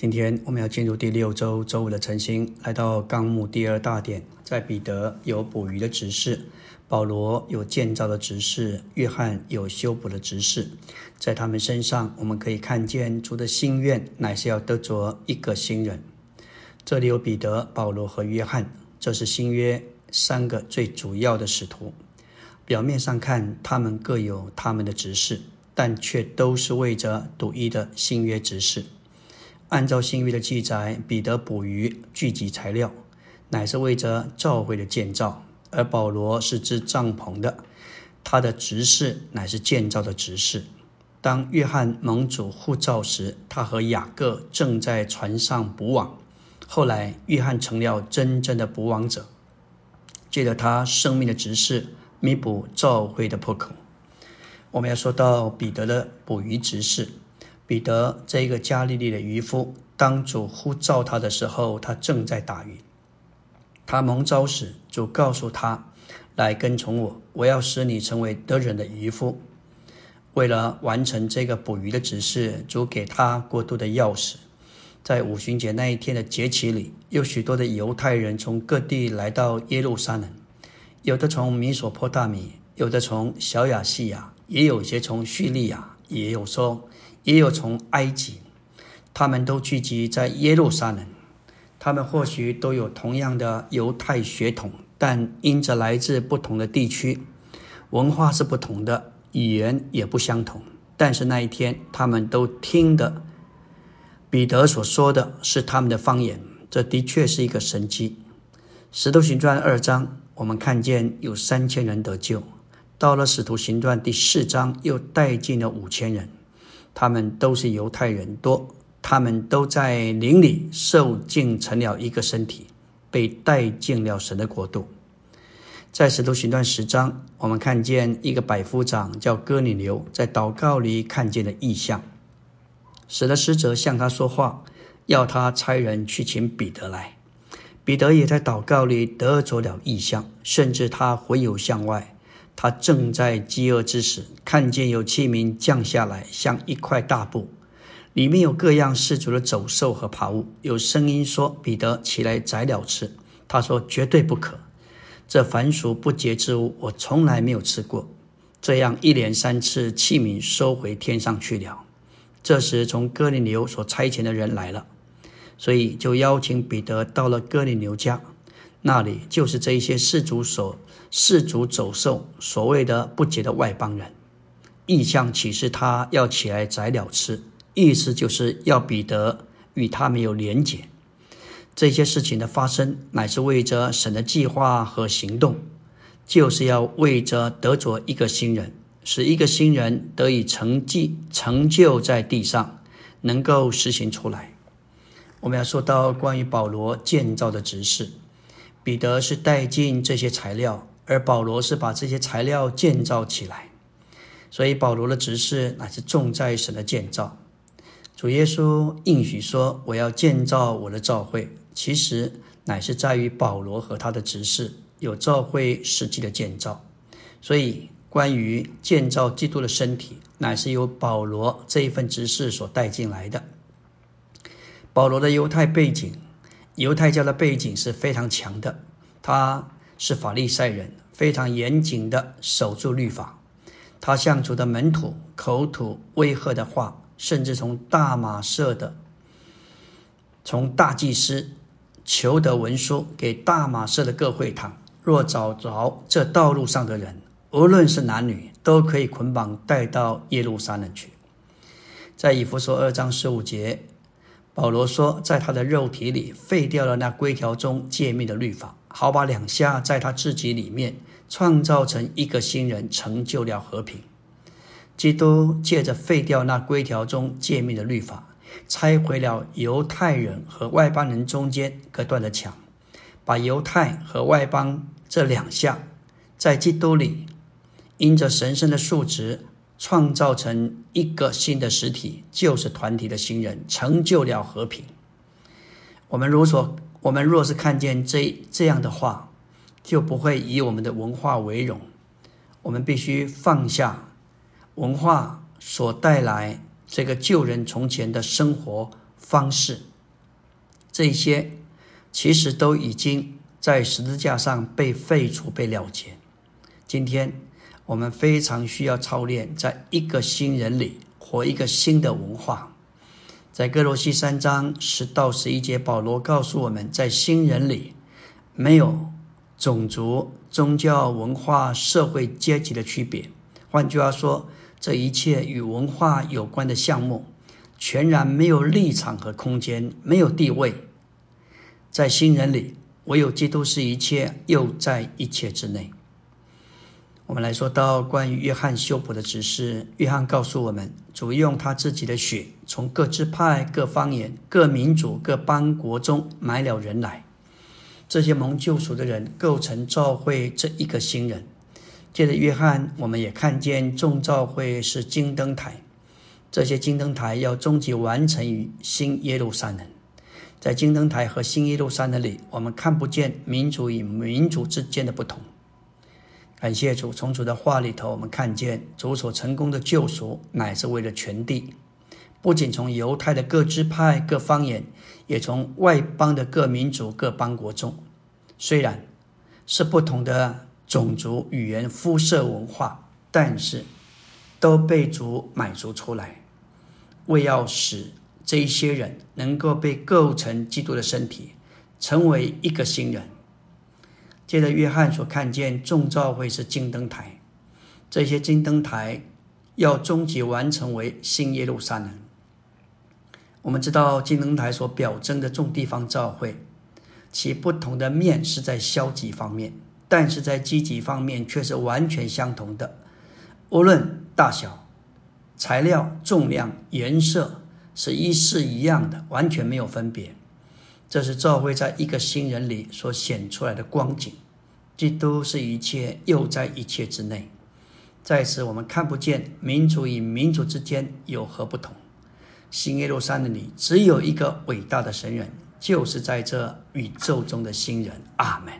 今天我们要进入第六周周五的晨星，来到纲目第二大点，在彼得有捕鱼的执事，保罗有建造的执事，约翰有修补的执事。在他们身上，我们可以看见主的心愿乃是要得着一个新人。这里有彼得、保罗和约翰，这是新约三个最主要的使徒。表面上看，他们各有他们的执事，但却都是为着独一的新约执事。按照新约的记载，彼得捕鱼聚集材料，乃是为着教会的建造；而保罗是支帐篷的，他的执事乃是建造的执事。当约翰蒙主护照时，他和雅各正在船上捕网。后来，约翰成了真正的捕网者，借着他生命的执事，弥补教会的破口。我们要说到彼得的捕鱼执事。彼得这一个加利利的渔夫，当主呼召他的时候，他正在打鱼。他蒙召时，主告诉他：“来跟从我，我要使你成为得人的渔夫。”为了完成这个捕鱼的指示，主给他过度的钥匙。在五旬节那一天的节期里，有许多的犹太人从各地来到耶路撒冷，有的从米索波大米，有的从小亚细亚，也有些从叙利亚，也有说。也有从埃及，他们都聚集在耶路撒冷。他们或许都有同样的犹太血统，但因着来自不同的地区，文化是不同的，语言也不相同。但是那一天，他们都听的彼得所说的是他们的方言。这的确是一个神迹。使徒行传二章，我们看见有三千人得救；到了使徒行传第四章，又带进了五千人。他们都是犹太人多，他们都在灵里受尽成了一个身体，被带进了神的国度。在使徒行传十章，我们看见一个百夫长叫哥尼流，在祷告里看见了异象，使得使者向他说话，要他差人去请彼得来。彼得也在祷告里得着了异象，甚至他回游向外。他正在饥饿之时，看见有器皿降下来，像一块大布，里面有各样世俗的走兽和爬物。有声音说：“彼得，起来宰了吃。”他说：“绝对不可！这凡俗不洁之物，我从来没有吃过。”这样一连三次，器皿收回天上去了。这时，从哥林流所差遣的人来了，所以就邀请彼得到了哥林流家。那里就是这一些世族所世族走兽所谓的不洁的外邦人，意象启示他要起来宰了吃，意思就是要彼得与他们有连结。这些事情的发生，乃是为着神的计划和行动，就是要为着得着一个新人，使一个新人得以成绩成就在地上，能够实行出来。我们要说到关于保罗建造的指示。彼得是带进这些材料，而保罗是把这些材料建造起来。所以保罗的执事乃是重在神的建造。主耶稣应许说：“我要建造我的教会。”其实乃是在于保罗和他的执事有教会实际的建造。所以关于建造基督的身体，乃是由保罗这一份执事所带进来的。保罗的犹太背景。犹太教的背景是非常强的，他是法利赛人，非常严谨的守住律法。他向主的门徒口吐威吓的话，甚至从大马色的，从大祭司求得文书给大马色的各会堂，若找着这道路上的人，无论是男女，都可以捆绑带到耶路撒冷去。在以弗所二章十五节。保罗说，在他的肉体里废掉了那规条中诫命的律法，好把两下在他自己里面创造成一个新人，成就了和平。基督借着废掉那规条中诫命的律法，拆毁了犹太人和外邦人中间隔断的墙，把犹太和外邦这两项在基督里因着神圣的数值。创造成一个新的实体，就是团体的新人，成就了和平。我们如所，我们若是看见这这样的话，就不会以我们的文化为荣。我们必须放下文化所带来这个旧人从前的生活方式，这些其实都已经在十字架上被废除、被了结。今天我们非常需要操练，在一个新人里活一个新的文化。在哥罗西三章十到十一节，保罗告诉我们在新人里没有种族、宗教、文化、社会阶级的区别。换句话说，这一切与文化有关的项目，全然没有立场和空间，没有地位。在新人里，唯有基督是一切，又在一切之内。我们来说到关于约翰修补的指示，约翰告诉我们，主用他自己的血，从各支派、各方言、各民族、各邦国中买了人来。这些蒙救赎的人构成教会这一个新人。借着约翰，我们也看见众教会是金灯台，这些金灯台要终极完成于新耶路撒冷。在金灯台和新耶路撒冷里，我们看不见民族与民族之间的不同。感谢主，从主的话里头，我们看见主所成功的救赎，乃是为了全地，不仅从犹太的各支派、各方言，也从外邦的各民族、各邦国中，虽然是不同的种族、语言、肤色、文化，但是都被主满足出来，为要使这一些人能够被构成基督的身体，成为一个新人。接着，约翰所看见众教会是金灯台，这些金灯台要终极完成为新耶路撒冷。我们知道金灯台所表征的众地方教会，其不同的面是在消极方面，但是在积极方面却是完全相同的，无论大小、材料、重量、颜色，是一式一样的，完全没有分别。这是教会在一个新人里所显出来的光景。基督是一切，又在一切之内。在此，我们看不见民族与民族之间有何不同。新耶路撒冷里只有一个伟大的神人，就是在这宇宙中的新人。阿门。